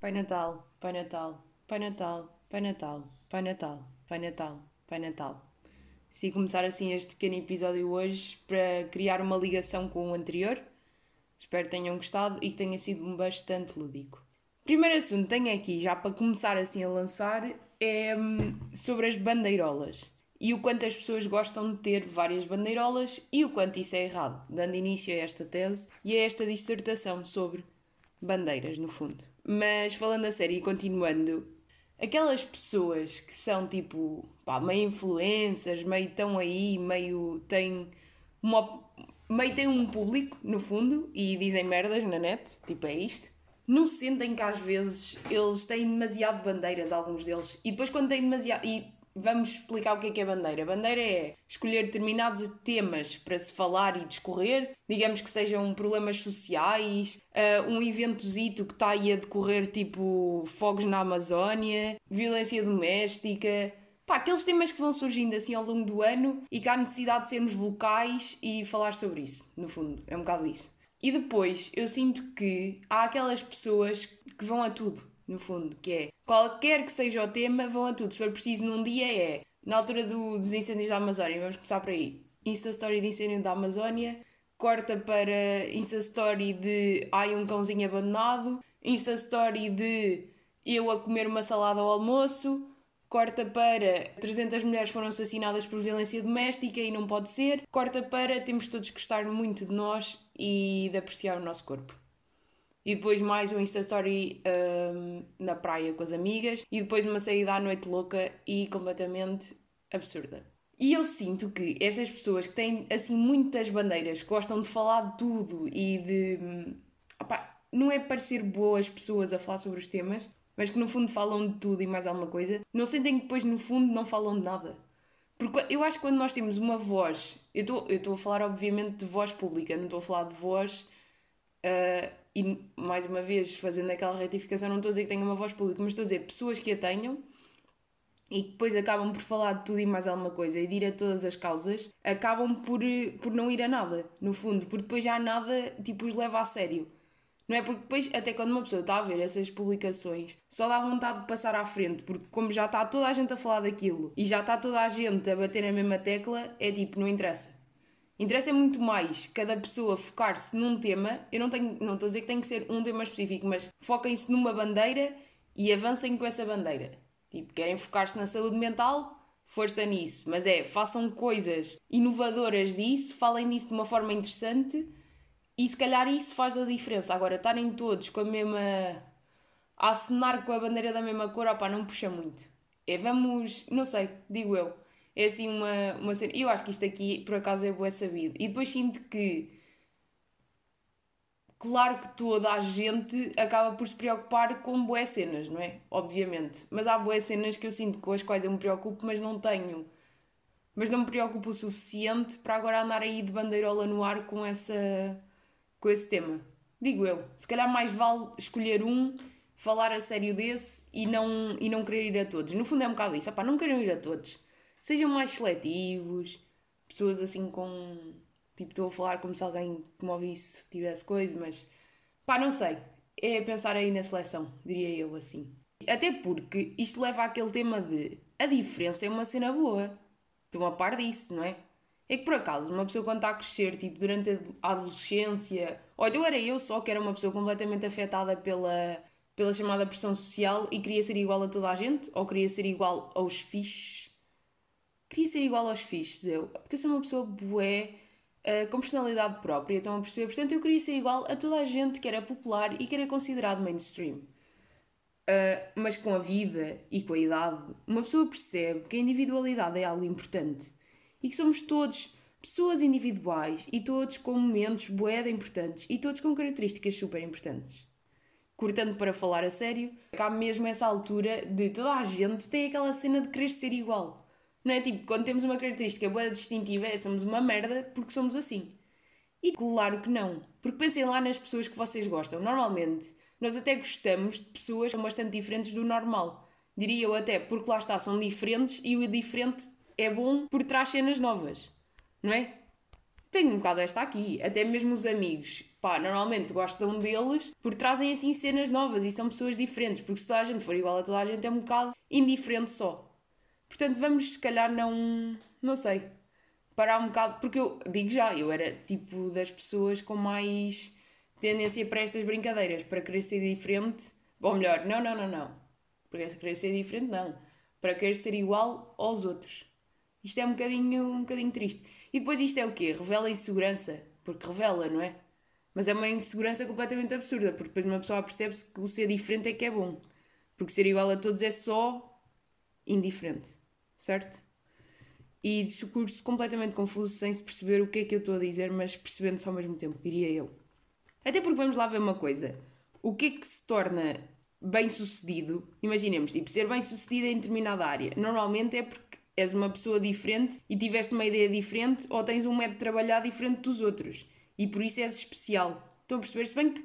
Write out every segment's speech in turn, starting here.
Pai Natal, Pai Natal, Pai Natal, Pai Natal, Pai Natal, Pai Natal, Pai Natal. Decidi começar assim este pequeno episódio hoje para criar uma ligação com o anterior. Espero que tenham gostado e que tenha sido bastante lúdico. Primeiro assunto que tenho aqui, já para começar assim a lançar, é hum, sobre as bandeirolas. E o quanto as pessoas gostam de ter várias bandeirolas e o quanto isso é errado, dando início a esta tese e a esta dissertação sobre bandeiras, no fundo. Mas falando a sério e continuando, aquelas pessoas que são tipo, pá, meio influências, meio estão aí, meio têm uma, meio têm um público, no fundo, e dizem merdas na net, tipo é isto. Não sentem que às vezes eles têm demasiado bandeiras, alguns deles, e depois quando têm demasiado. E vamos explicar o que é que é bandeira. Bandeira é escolher determinados temas para se falar e discorrer, digamos que sejam problemas sociais, uh, um eventozito que está aí a decorrer, tipo fogos na Amazónia, violência doméstica. Pá, aqueles temas que vão surgindo assim ao longo do ano e que há necessidade de sermos vocais e falar sobre isso, no fundo, é um bocado isso. E depois eu sinto que há aquelas pessoas que vão a tudo no fundo, que é qualquer que seja o tema, vão a tudo. Se for preciso num dia é na altura do, dos incêndios da Amazónia, vamos começar por aí. Insta Story de incêndio da Amazónia, corta para Insta Story de ai um cãozinho abandonado, Insta Story de eu a comer uma salada ao almoço, corta para 300 mulheres foram assassinadas por violência doméstica e não pode ser, corta para temos todos que gostar muito de nós e de apreciar o nosso corpo e depois mais um Insta Story um, na praia com as amigas e depois uma saída à noite louca e completamente absurda. E eu sinto que estas pessoas que têm assim muitas bandeiras, que gostam de falar de tudo e de. Hum, Opa, não é parecer boas pessoas a falar sobre os temas, mas que no fundo falam de tudo e mais alguma coisa, não sentem que depois no fundo não falam de nada. Porque eu acho que quando nós temos uma voz, eu estou a falar obviamente de voz pública, não estou a falar de voz. Uh, e mais uma vez, fazendo aquela retificação, não estou a dizer que tenha uma voz pública, mas estou a dizer pessoas que a tenham e que depois acabam por falar de tudo e mais alguma coisa e de ir a todas as causas, acabam por, por não ir a nada, no fundo, porque depois já nada tipo, os leva a sério. Não é? Porque depois, até quando uma pessoa está a ver essas publicações, só dá vontade de passar à frente, porque como já está toda a gente a falar daquilo e já está toda a gente a bater na mesma tecla, é tipo, não interessa. Interessa muito mais cada pessoa focar-se num tema. Eu não tenho, não estou a dizer que tem que ser um tema específico, mas foquem-se numa bandeira e avancem com essa bandeira. Tipo, querem focar-se na saúde mental? Força nisso. Mas é, façam coisas inovadoras disso, falem disso de uma forma interessante e se calhar isso faz a diferença. Agora, estarem todos com a mesma. a acenar com a bandeira da mesma cor, opá, não puxa muito. É, vamos. não sei, digo eu é assim uma, uma cena. Eu acho que isto aqui, por acaso, é boa sabido. E depois sinto que. Claro que toda a gente acaba por se preocupar com boas cenas, não é? Obviamente. Mas há boas cenas que eu sinto com as quais eu me preocupo, mas não tenho. Mas não me preocupo o suficiente para agora andar aí de bandeirola no ar com, essa, com esse tema. Digo eu. Se calhar mais vale escolher um, falar a sério desse e não, e não querer ir a todos. No fundo é um bocado isso. Epá, não quero ir a todos sejam mais seletivos, pessoas assim com. Tipo, estou a falar como se alguém que me ouvisse tivesse coisa, mas. pá, não sei. É pensar aí na seleção, diria eu assim. Até porque isto leva àquele tema de a diferença é uma cena boa. Estão a par disso, não é? É que por acaso, uma pessoa quando está a crescer, tipo, durante a adolescência, ou então era eu só que era uma pessoa completamente afetada pela, pela chamada pressão social e queria ser igual a toda a gente, ou queria ser igual aos fixes, queria ser igual aos fixes, eu. Porque eu sou uma pessoa bué, uh, com personalidade própria, estão a perceber? Portanto, eu queria ser igual a toda a gente que era popular e que era considerado mainstream. Uh, mas com a vida e com a idade, uma pessoa percebe que a individualidade é algo importante e que somos todos pessoas individuais e todos com momentos bué importantes e todos com características super importantes. Cortando para falar a sério, há mesmo essa altura de toda a gente tem aquela cena de querer ser igual. Não é tipo, quando temos uma característica boa distintiva, é somos uma merda porque somos assim. E claro que não. Porque pensem lá nas pessoas que vocês gostam. Normalmente, nós até gostamos de pessoas que são bastante diferentes do normal. Diria eu até, porque lá está, são diferentes e o diferente é bom por trás cenas novas. Não é? Tenho um bocado esta aqui. Até mesmo os amigos, pá, normalmente gostam deles porque trazem assim cenas novas e são pessoas diferentes. Porque se toda a gente for igual a toda a gente é um bocado indiferente só. Portanto, vamos se calhar não. Não sei. Parar um bocado. Porque eu digo já, eu era tipo das pessoas com mais tendência para estas brincadeiras, para querer ser diferente. Ou melhor, não, não, não, não. Para querer ser diferente, não. Para querer ser igual aos outros. Isto é um bocadinho, um bocadinho triste. E depois isto é o quê? Revela insegurança. Porque revela, não é? Mas é uma insegurança completamente absurda, porque depois uma pessoa percebe-se que o ser diferente é que é bom. Porque ser igual a todos é só indiferente. Certo? E discurso completamente confuso, sem se perceber o que é que eu estou a dizer, mas percebendo-se ao mesmo tempo, diria eu. Até porque vamos lá ver uma coisa. O que é que se torna bem sucedido? Imaginemos, tipo, ser bem sucedido em determinada área. Normalmente é porque és uma pessoa diferente e tiveste uma ideia diferente ou tens um método de trabalhar diferente dos outros. E por isso és especial. Estão a perceber? Se bem que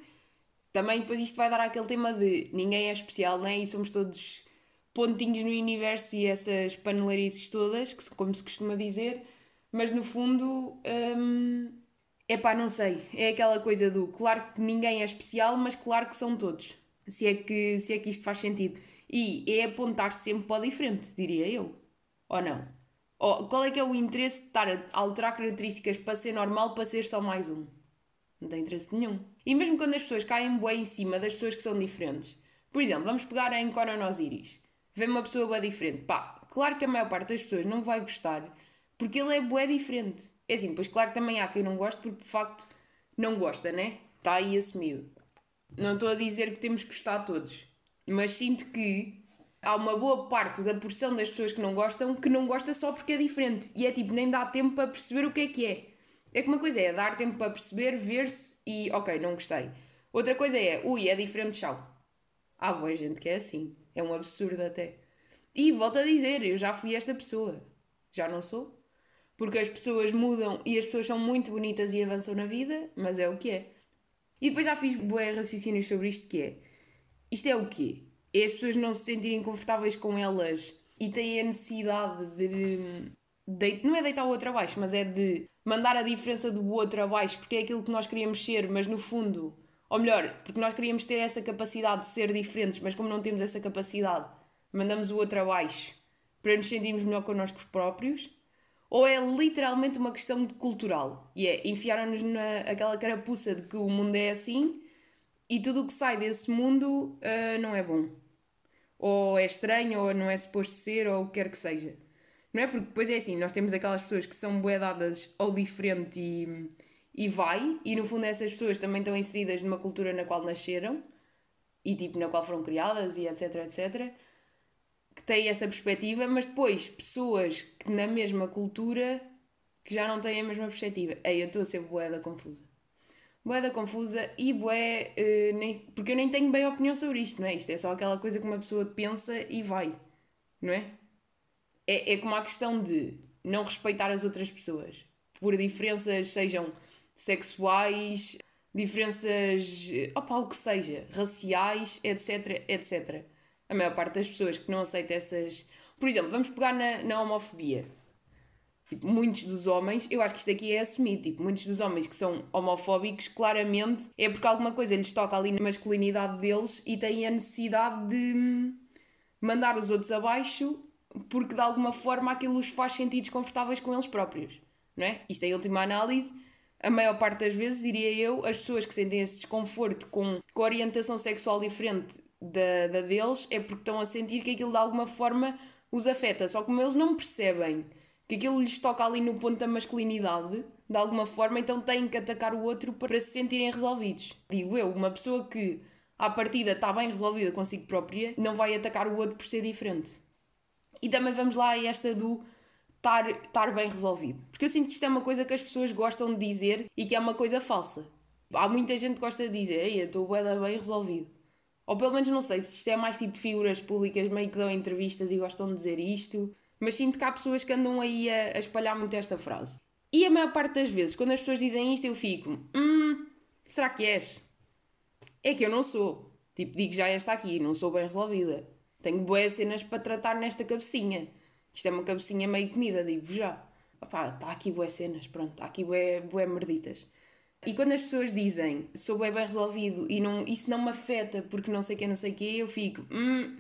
também depois isto vai dar aquele tema de ninguém é especial, né? E somos todos pontinhos no universo e essas panelarices todas, que como se costuma dizer, mas no fundo, hum, é pá, não sei. É aquela coisa do claro que ninguém é especial, mas claro que são todos. Se é que, se é que isto faz sentido. E é apontar sempre para o diferente, diria eu. Ou não? Ou, qual é que é o interesse de estar a alterar características para ser normal para ser só mais um? Não tem interesse nenhum. E mesmo quando as pessoas caem bem em cima das pessoas que são diferentes. Por exemplo, vamos pegar em Conan Osiris. Vê uma pessoa bem diferente. Pá, claro que a maior parte das pessoas não vai gostar porque ele é bué diferente. É assim, pois claro também há quem não goste porque de facto não gosta, né? Está aí assumido. Não estou a dizer que temos que gostar todos, mas sinto que há uma boa parte da porção das pessoas que não gostam que não gosta só porque é diferente. E é tipo, nem dá tempo para perceber o que é que é. É que uma coisa é dar tempo para perceber, ver-se e ok, não gostei. Outra coisa é, ui, é diferente, tchau. Há boa gente que é assim. É um absurdo até. E volto a dizer, eu já fui esta pessoa. Já não sou. Porque as pessoas mudam e as pessoas são muito bonitas e avançam na vida, mas é o que é. E depois já fiz boé raciocínios sobre isto que é. Isto é o quê? É as pessoas não se sentirem confortáveis com elas e têm a necessidade de, de não é deitar o outro abaixo, mas é de mandar a diferença do outro abaixo porque é aquilo que nós queríamos ser, mas no fundo, ou melhor, porque nós queríamos ter essa capacidade de ser diferentes, mas como não temos essa capacidade, mandamos o outro abaixo para nos sentirmos melhor connosco próprios ou é literalmente uma questão cultural. E é, enfiaram-nos naquela carapuça de que o mundo é assim e tudo o que sai desse mundo uh, não é bom. Ou é estranho, ou não é suposto ser, ou o que quer que seja. Não é? Porque depois é assim, nós temos aquelas pessoas que são boedadas ao diferente e, e vai, e no fundo essas pessoas também estão inseridas numa cultura na qual nasceram e tipo na qual foram criadas e etc, etc que têm essa perspectiva, mas depois pessoas que na mesma cultura que já não têm a mesma perspectiva. Ei, eu estou a ser boeda confusa. Boeda confusa e boé. Uh, nem, porque eu nem tenho bem opinião sobre isto, não é? Isto é só aquela coisa que uma pessoa pensa e vai, não é? É, é como a questão de não respeitar as outras pessoas por diferenças, sejam sexuais, diferenças, opa, o que seja, raciais, etc, etc a maior parte das pessoas que não aceita essas. Por exemplo, vamos pegar na, na homofobia. Tipo, muitos dos homens, eu acho que isto aqui é assumido, tipo, muitos dos homens que são homofóbicos, claramente é porque alguma coisa lhes toca ali na masculinidade deles e têm a necessidade de mandar os outros abaixo porque de alguma forma aquilo os faz sentir desconfortáveis com eles próprios, não é? Isto é a última análise. A maior parte das vezes, diria eu, as pessoas que sentem esse desconforto com, com orientação sexual diferente da, da deles é porque estão a sentir que aquilo de alguma forma os afeta. Só como eles não percebem que aquilo lhes toca ali no ponto da masculinidade, de alguma forma, então têm que atacar o outro para se sentirem resolvidos. Digo eu, uma pessoa que à partida está bem resolvida consigo própria, não vai atacar o outro por ser diferente. E também vamos lá a esta do estar, bem resolvido. Porque eu sinto que isto é uma coisa que as pessoas gostam de dizer e que é uma coisa falsa. Há muita gente que gosta de dizer, ei, eu estou bem resolvido. Ou pelo menos não sei se isto é mais tipo figuras públicas meio que dão entrevistas e gostam de dizer isto, mas sinto que há pessoas que andam aí a, a espalhar muito esta frase. E a maior parte das vezes, quando as pessoas dizem isto, eu fico: Hum, será que és? É que eu não sou. Tipo, digo já esta aqui, não sou bem resolvida. Tenho boas cenas para tratar nesta cabecinha. Isto é uma cabecinha meio comida, digo-vos já. opá, está aqui boas cenas, pronto, está aqui bué, bué merditas. E quando as pessoas dizem sou bem, bem resolvido e não, isso não me afeta porque não sei que, não sei o que, eu fico, hum,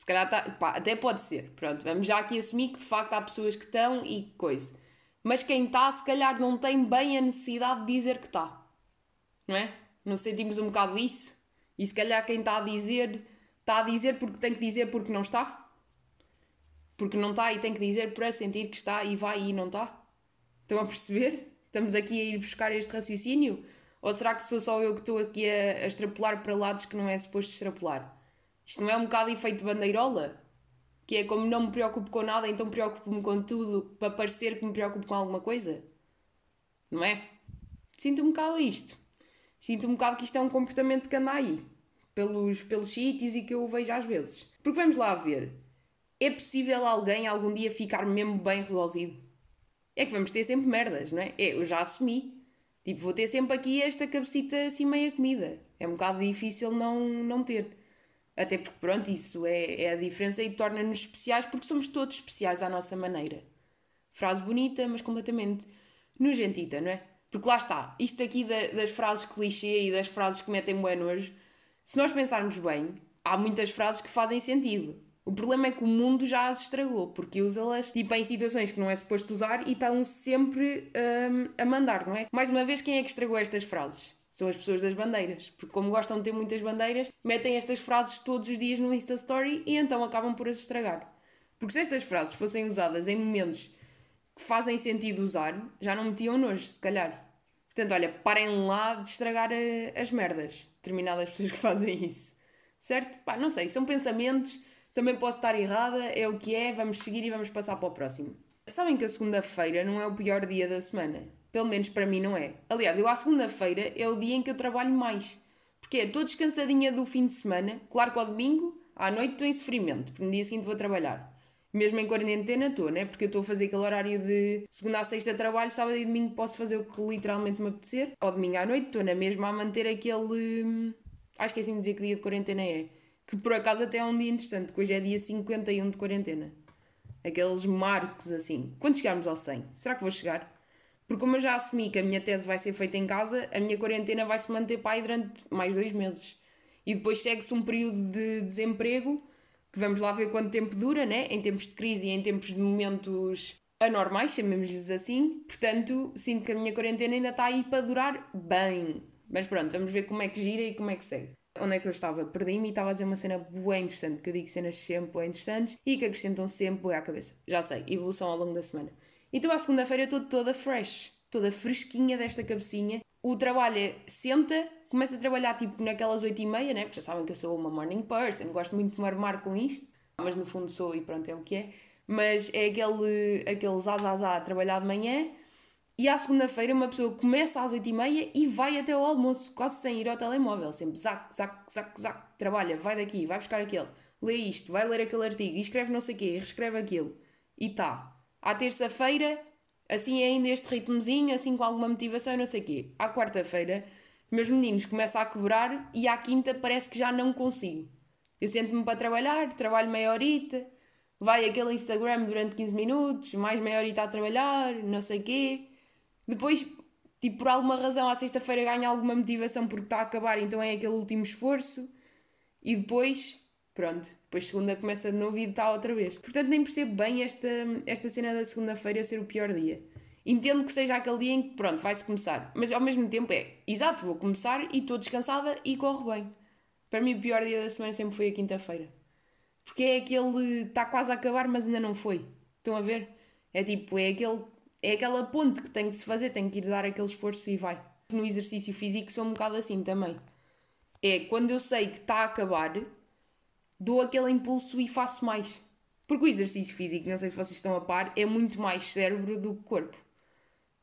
se calhar tá, pá, até pode ser. Pronto, vamos já aqui assumir que de facto há pessoas que estão e coisa. Mas quem está, se calhar não tem bem a necessidade de dizer que está. Não é? Não sentimos um bocado isso? E se calhar quem está a dizer, está a dizer porque tem que dizer porque não está? Porque não está e tem que dizer para sentir que está e vai e não está? Estão a perceber? Estamos aqui a ir buscar este raciocínio? Ou será que sou só eu que estou aqui a, a extrapolar para lados que não é suposto extrapolar? Isto não é um bocado efeito bandeirola? Que é como não me preocupo com nada, então preocupo-me com tudo para parecer que me preocupo com alguma coisa? Não é? Sinto um bocado isto. Sinto um bocado que isto é um comportamento que anda aí, pelos, pelos sítios e que eu vejo às vezes. Porque vamos lá ver. É possível alguém algum dia ficar mesmo bem resolvido? É que vamos ter sempre merdas, não é? é eu já assumi. Tipo, vou ter sempre aqui esta cabecita assim meia comida. É um bocado difícil não, não ter. Até porque, pronto, isso é, é a diferença e torna-nos especiais porque somos todos especiais à nossa maneira. Frase bonita, mas completamente nojentita, não é? Porque lá está, isto aqui da, das frases clichê e das frases que metem bué nojo, se nós pensarmos bem, há muitas frases que fazem sentido. O problema é que o mundo já as estragou, porque usa-las tipo, em situações que não é suposto usar e estão sempre hum, a mandar, não é? Mais uma vez, quem é que estragou estas frases? são as pessoas das bandeiras. Porque, como gostam de ter muitas bandeiras, metem estas frases todos os dias no Insta Story e então acabam por as estragar. Porque se estas frases fossem usadas em momentos que fazem sentido usar, já não metiam nojo, se calhar. Portanto, olha, parem lá de estragar eh, as merdas. Determinadas pessoas que fazem isso. Certo? Pá, não sei, são pensamentos. Também posso estar errada, é o que é, vamos seguir e vamos passar para o próximo. Sabem que a segunda-feira não é o pior dia da semana? Pelo menos para mim não é. Aliás, eu à segunda-feira é o dia em que eu trabalho mais. Porque é, estou descansadinha do fim de semana. Claro que ao domingo, à noite estou em sofrimento, porque no dia seguinte vou trabalhar. Mesmo em quarentena estou, né? Porque eu estou a fazer aquele horário de segunda a sexta trabalho, sábado e domingo posso fazer o que literalmente me apetecer. Ao domingo à noite estou na mesma a manter aquele. Hum, acho que é assim dizer que dia de quarentena é. Que por acaso até é um dia interessante, que hoje é dia 51 de quarentena. Aqueles marcos assim. Quando chegarmos ao 100, será que vou chegar? Porque como eu já assumi que a minha tese vai ser feita em casa, a minha quarentena vai se manter para aí durante mais dois meses. E depois segue-se um período de desemprego, que vamos lá ver quanto tempo dura, né? Em tempos de crise e em tempos de momentos anormais, chamemos-lhes assim. Portanto, sinto que a minha quarentena ainda está aí para durar bem. Mas pronto, vamos ver como é que gira e como é que segue. Onde é que eu estava? Perdi-me e estava a dizer uma cena bem interessante, porque eu digo cenas sempre bem interessantes e que acrescentam sempre bem à cabeça. Já sei, evolução ao longo da semana. Então à segunda-feira eu estou toda fresh, toda fresquinha desta cabecinha. O trabalho é, senta, começa a trabalhar tipo naquelas 8 e meia, né? Porque já sabem que eu sou uma morning person, gosto muito de me armar com isto, mas no fundo sou e pronto, é o que é. Mas é aquele, aquele zazazá a trabalhar de manhã e à segunda-feira uma pessoa começa às 8 e meia e vai até ao almoço, quase sem ir ao telemóvel, sempre zac, zac, zac, zac, trabalha, vai daqui, vai buscar aquele, lê isto, vai ler aquele artigo, escreve não sei o quê, reescreve aquilo e tá. À terça-feira, assim ainda este ritmozinho, assim com alguma motivação não sei o quê. À quarta-feira, meus meninos começam a quebrar e à quinta parece que já não consigo. Eu sento-me para trabalhar, trabalho meia horita, vai aquele Instagram durante 15 minutos, mais meia horita a trabalhar, não sei o quê. Depois, tipo, por alguma razão, à sexta-feira ganho alguma motivação porque está a acabar, então é aquele último esforço. E depois Pronto, depois segunda começa de novo e está outra vez. Portanto, nem percebo bem esta, esta cena da segunda-feira ser o pior dia. Entendo que seja aquele dia em que, pronto, vai-se começar. Mas ao mesmo tempo é, exato, vou começar e estou descansada e corre bem. Para mim, o pior dia da semana sempre foi a quinta-feira. Porque é aquele, está quase a acabar, mas ainda não foi. Estão a ver? É tipo, é aquele, é aquela ponte que tem que se fazer, tem que ir dar aquele esforço e vai. No exercício físico sou um bocado assim também. É quando eu sei que está a acabar, dou aquele impulso e faço mais. Porque o exercício físico, não sei se vocês estão a par, é muito mais cérebro do que corpo.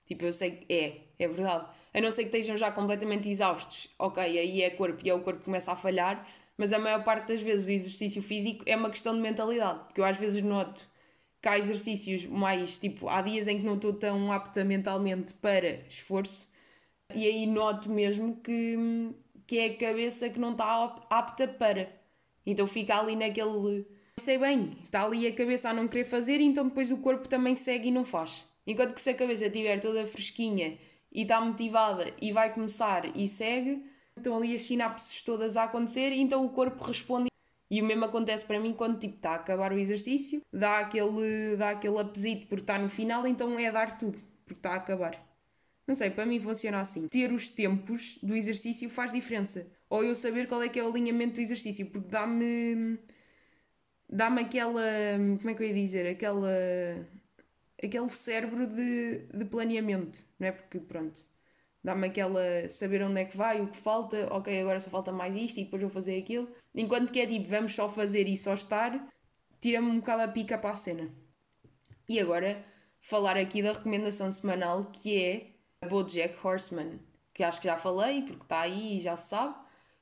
Tipo, eu sei que é, é verdade. A não ser que estejam já completamente exaustos, ok, aí é corpo e é o corpo que começa a falhar, mas a maior parte das vezes o exercício físico é uma questão de mentalidade, porque eu às vezes noto que há exercícios mais, tipo, há dias em que não estou tão apta mentalmente para esforço, e aí noto mesmo que, que é a cabeça que não está apta para. Então fica ali naquele, sei bem, está ali a cabeça a não querer fazer, então depois o corpo também segue e não faz. Enquanto que se a cabeça estiver toda fresquinha e está motivada e vai começar e segue, então ali as sinapses todas a acontecer, então o corpo responde. E o mesmo acontece para mim quando tipo está a acabar o exercício, dá aquele, dá aquele apesito porque está no final, então é dar tudo, porque está a acabar. Não sei, para mim funciona assim. Ter os tempos do exercício faz diferença. Ou eu saber qual é que é o alinhamento do exercício, porque dá-me. dá-me aquela. como é que eu ia dizer? Aquela. aquele cérebro de, de planeamento, não é? Porque pronto. Dá-me aquela. saber onde é que vai, o que falta, ok, agora só falta mais isto e depois vou fazer aquilo. Enquanto que é tipo, vamos só fazer e só estar, tira-me um bocado a pica para a cena. E agora, falar aqui da recomendação semanal que é BoJack Horseman, que acho que já falei, porque está aí e já se sabe.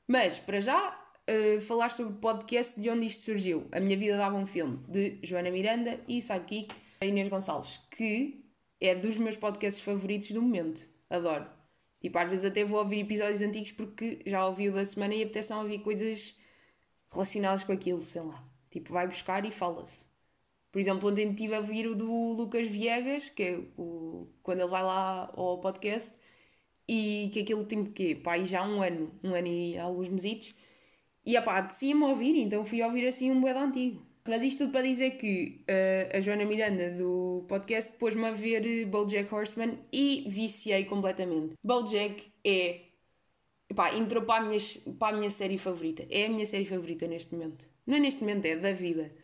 Mas, para já, uh, falar sobre o podcast de onde isto surgiu. A Minha Vida Dava um Filme, de Joana Miranda e Sidekick Inês Gonçalves, que é dos meus podcasts favoritos do momento. Adoro. Tipo, às vezes até vou ouvir episódios antigos porque já ouvi o da semana e apetece ouvir coisas relacionadas com aquilo, sei lá. Tipo, vai buscar e fala-se. Por exemplo, ontem estive a ouvir o do Lucas Viegas, que é o, quando ele vai lá ao podcast, e que aquilo tem quê? Pá, já um ano, um ano e alguns mesitos. E pá, apetecia-me ouvir, então fui ouvir assim um bué antigo. Mas isto tudo para dizer que uh, a Joana Miranda do podcast pôs-me a ver BoJack Horseman e viciei completamente. BoJack é... Pá, entrou para a, minha, para a minha série favorita. É a minha série favorita neste momento. Não é neste momento, é da vida.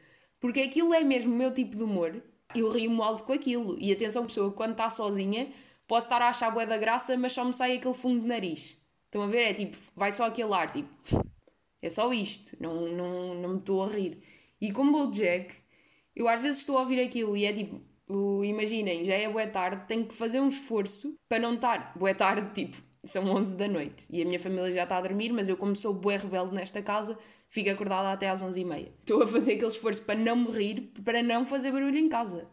Porque aquilo é mesmo o meu tipo de humor. Eu rio-me alto com aquilo. E atenção, pessoa, quando está sozinha, posso estar a achar bué da graça, mas só me sai aquele fundo de nariz. Estão a ver? É tipo, vai só aquele ar, tipo, é só isto. Não, não, não me estou a rir. E como o Jack, eu às vezes estou a ouvir aquilo e é tipo, imaginem, já é boa tarde, tenho que fazer um esforço para não estar. Boa tarde, tipo, são 11 da noite e a minha família já está a dormir, mas eu, como sou bué rebelde nesta casa, fico acordada até às 11h30. Estou a fazer aquele esforço para não me rir, para não fazer barulho em casa.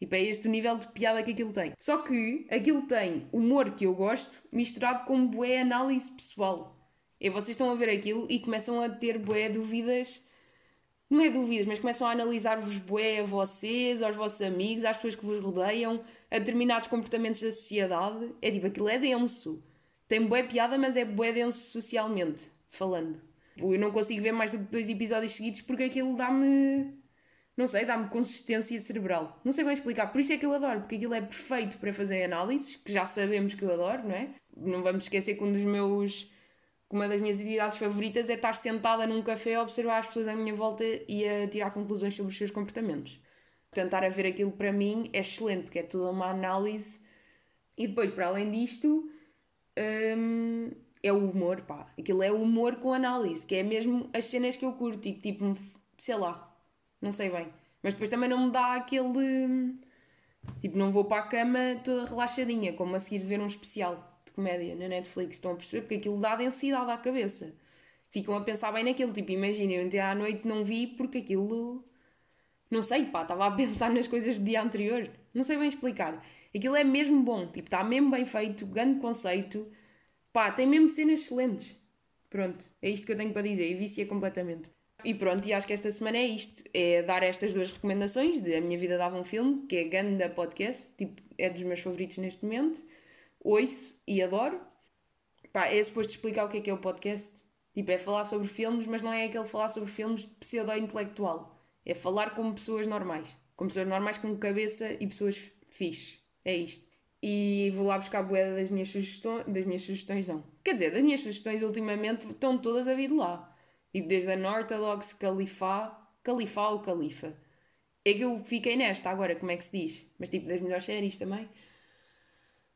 E para este o nível de piada que aquilo tem. Só que aquilo tem humor que eu gosto, misturado com bué análise pessoal. E vocês estão a ver aquilo e começam a ter bué dúvidas. Não é dúvidas, mas começam a analisar-vos bué a vocês, aos vossos amigos, às pessoas que vos rodeiam, a determinados comportamentos da sociedade. É tipo, aquilo é denso. Tem bué piada, mas é bué denso socialmente, falando. Eu não consigo ver mais do que dois episódios seguidos porque aquilo dá-me. Não sei, dá-me consistência cerebral. Não sei bem explicar. Por isso é que eu adoro, porque aquilo é perfeito para fazer análises, que já sabemos que eu adoro, não é? Não vamos esquecer que um dos meus. Uma das minhas atividades favoritas é estar sentada num café a observar as pessoas à minha volta e a tirar conclusões sobre os seus comportamentos. Tentar a ver aquilo para mim é excelente, porque é toda uma análise. E depois, para além disto, hum, é o humor, pá. Aquilo é o humor com análise, que é mesmo as cenas que eu curto e tipo, sei lá, não sei bem. Mas depois também não me dá aquele. Tipo, não vou para a cama toda relaxadinha, como a seguir de ver um especial de comédia na Netflix. Estão a perceber? Porque aquilo dá densidade à cabeça. Ficam a pensar bem naquilo. Tipo, imaginem, ontem à noite não vi porque aquilo. Não sei, pá, estava a pensar nas coisas do dia anterior. Não sei bem explicar. Aquilo é mesmo bom, tipo, está mesmo bem feito, grande conceito. Pá, tem mesmo cenas excelentes. Pronto, é isto que eu tenho para dizer e vicia completamente. E pronto, e acho que esta semana é isto: é dar estas duas recomendações de A Minha Vida Dava um Filme, que é Ganda Podcast, tipo, é dos meus favoritos neste momento. Ouço e adoro. Pá, é suposto explicar o que é que é o podcast. Tipo, é falar sobre filmes, mas não é aquele falar sobre filmes pseudo-intelectual. É falar como pessoas normais. Como pessoas normais com cabeça e pessoas fixe. É isto. E vou lá buscar a boeda das minhas sugestões. Das minhas sugestões, não. Quer dizer, das minhas sugestões ultimamente estão todas a vir de lá. Tipo, desde a Northodox, Califá. Califá ou Califa. É que eu fiquei nesta agora, como é que se diz? Mas tipo, das melhores séries também.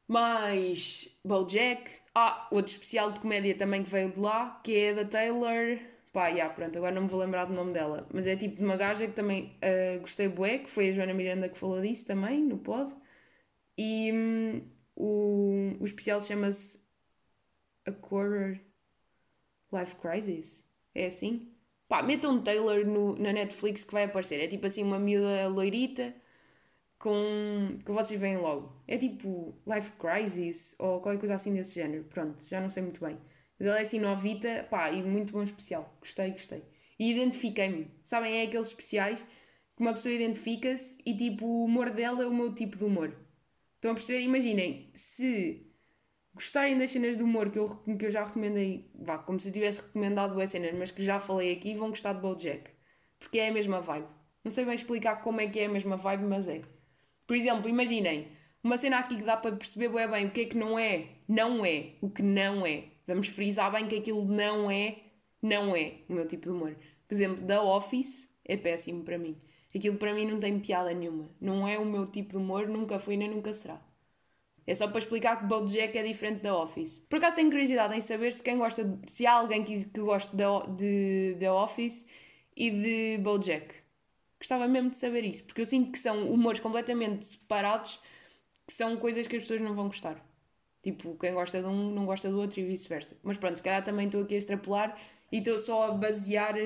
Mais Bojack. Ah, outro especial de comédia também que veio de lá, que é da Taylor. Pá, já, pronto, agora não me vou lembrar do nome dela. Mas é tipo de uma gaja que também uh, gostei bué, que foi a Joana Miranda que falou disso também, no pod. E hum, o, o especial chama-se A Quarter Life Crisis. É assim? Pá, metam um Taylor no, na Netflix que vai aparecer. É tipo assim uma miúda loirita com. que vocês veem logo. É tipo Life Crisis ou qualquer coisa assim desse género. Pronto, já não sei muito bem. Mas ela é assim novita, pá, e muito bom especial. Gostei, gostei. e identifiquei-me. Sabem, é aqueles especiais que uma pessoa identifica-se e tipo, o humor dela é o meu tipo de humor. Estão a perceber? Imaginem, se gostarem das cenas de humor que eu, que eu já recomendei, vá, como se eu tivesse recomendado as cenas, mas que já falei aqui, vão gostar de BoJack. Porque é a mesma vibe. Não sei bem explicar como é que é a mesma vibe, mas é. Por exemplo, imaginem, uma cena aqui que dá para perceber bem, bem o que é que não é, não é, o que não é. Vamos frisar bem que aquilo não é, não é o meu tipo de humor. Por exemplo, The Office é péssimo para mim. Aquilo para mim não tem piada nenhuma. Não é o meu tipo de humor, nunca foi nem nunca será. É só para explicar que Bojack é diferente da Office. Por acaso tenho curiosidade em saber se quem gosta, se há alguém que, que gosta de The Office e de Bojack. Gostava mesmo de saber isso, porque eu sinto que são humores completamente separados, que são coisas que as pessoas não vão gostar. Tipo, quem gosta de um não gosta do outro e vice-versa. Mas pronto, se calhar também estou aqui a extrapolar e estou só a basear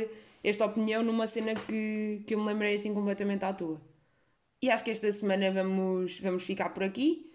esta opinião numa cena que, que eu me lembrei assim completamente à toa. E acho que esta semana vamos, vamos ficar por aqui.